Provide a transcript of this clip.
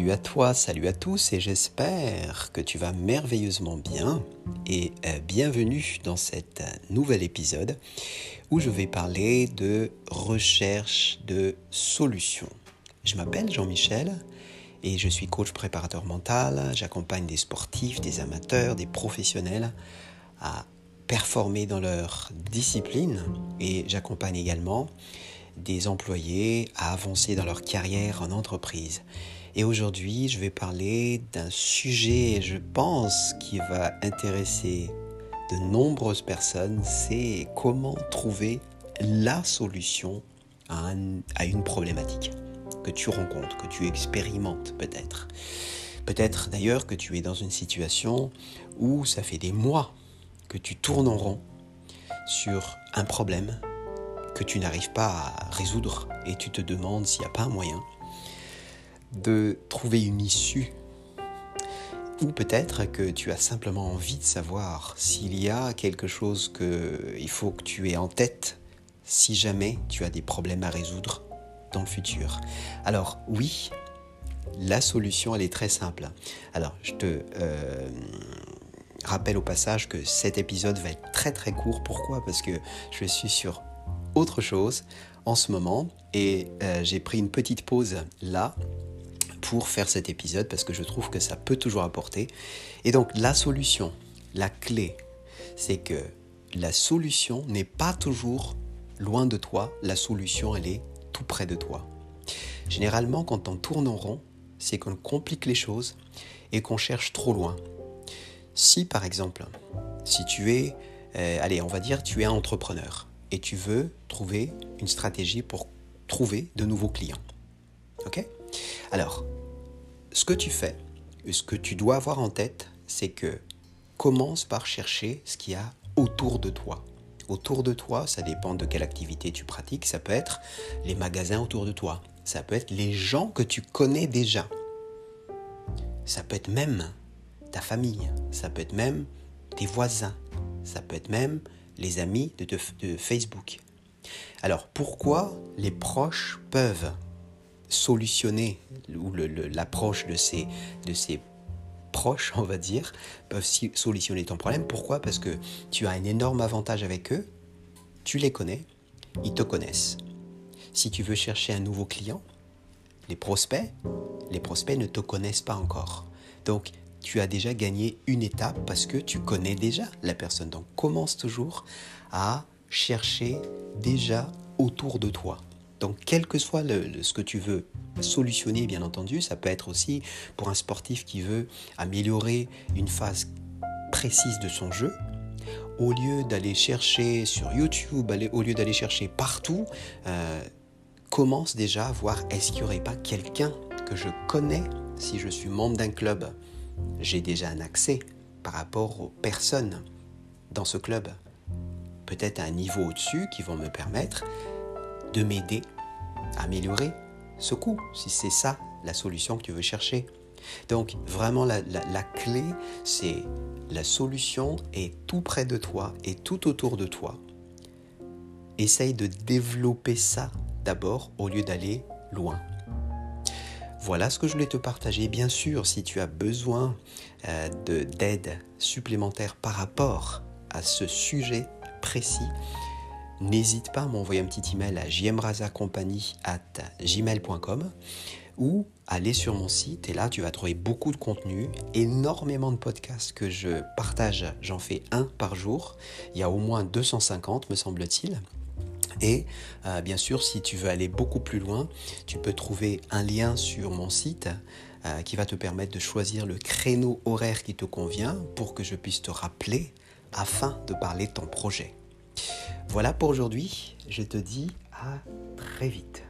Salut à toi, salut à tous et j'espère que tu vas merveilleusement bien et euh, bienvenue dans cet nouvel épisode où je vais parler de recherche de solutions. Je m'appelle Jean-Michel et je suis coach préparateur mental, j'accompagne des sportifs, des amateurs, des professionnels à performer dans leur discipline et j'accompagne également des employés à avancer dans leur carrière en entreprise. Et aujourd'hui, je vais parler d'un sujet, je pense, qui va intéresser de nombreuses personnes, c'est comment trouver la solution à, une problématique que tu rencontres, que tu expérimentes peut-être. Peut-être d'ailleurs que tu es dans une situation où ça fait des mois que tu tournes en rond sur un problème que tu n'arrives pas à résoudre et tu te demandes s'il n'y a pas un moyen de trouver une issue. Ou peut-être que tu as simplement envie de savoir s'il y a quelque chose qu'il faut que tu aies en tête si jamais tu as des problèmes à résoudre dans le futur. Alors oui, la solution, elle est très simple. Alors, je te euh, rappelle au passage que cet épisode va être très très court. Pourquoi? Parce que je suis sur autre chose en ce moment et euh, j'ai pris une petite pause là pour faire cet épisode parce que je trouve que ça peut toujours apporter. Et donc la solution, la clé, c'est que la solution n'est pas toujours loin de toi, la solution elle est tout près de toi. Généralement quand on tourne en rond, c'est qu'on complique les choses et qu'on cherche trop loin. Si par exemple, si tu es, euh, allez on va dire tu es un entrepreneur, et tu veux trouver une stratégie pour trouver de nouveaux clients. Ok? Alors, ce que tu fais, ce que tu dois avoir en tête, c'est que commence par chercher ce qu'il y a autour de toi. Autour de toi, ça dépend de quelle activité tu pratiques. Ça peut être les magasins autour de toi. Ça peut être les gens que tu connais déjà. Ça peut être même ta famille. Ça peut être même tes voisins. Ça peut être même les amis de, Facebook. Alors pourquoi les proches peuvent solutionner, ou l'approche de ces, de ces proches, on va dire, peuvent solutionner ton problème? Pourquoi? Parce que tu as un énorme avantage avec eux, tu les connais, ils te connaissent. Si tu veux chercher un nouveau client, les prospects, les prospects ne te connaissent pas encore. Donc, tu as déjà gagné une étape parce que tu connais déjà la personne. Donc commence toujours à chercher déjà autour de toi. Donc quel que soit ce que tu veux solutionner, bien entendu, ça peut être aussi pour un sportif qui veut améliorer une phase précise de son jeu, au lieu d'aller chercher sur YouTube, au lieu d'aller chercher partout, euh, commence déjà à voir est-ce qu'il n'y aurait pas quelqu'un que je connais si je suis membre d'un club? J'ai déjà un accès par rapport aux personnes dans ce club, peut-être à un niveau au-dessus qui vont me permettre de m'aider à améliorer ce coût, si c'est ça la solution que tu veux chercher. Donc vraiment la, la clé, c'est la solution est tout près de toi et tout autour de toi. Essaye de développer ça d'abord au lieu d'aller loin. Voilà ce que je voulais te partager. Bien sûr, si tu as besoin euh, d'aide supplémentaire par rapport à ce sujet précis, n'hésite pas à m'envoyer un petit email à gmail.com ou aller sur mon site et là tu vas trouver beaucoup de contenu, énormément de podcasts que je partage, j'en fais un par jour, il y a au moins 250 me semble-t-il. Et euh, bien sûr, si tu veux aller beaucoup plus loin, tu peux trouver un lien sur mon site euh, qui va te permettre de choisir le créneau horaire qui te convient pour que je puisse te rappeler afin de parler de ton projet. Voilà pour aujourd'hui, je te dis à très vite.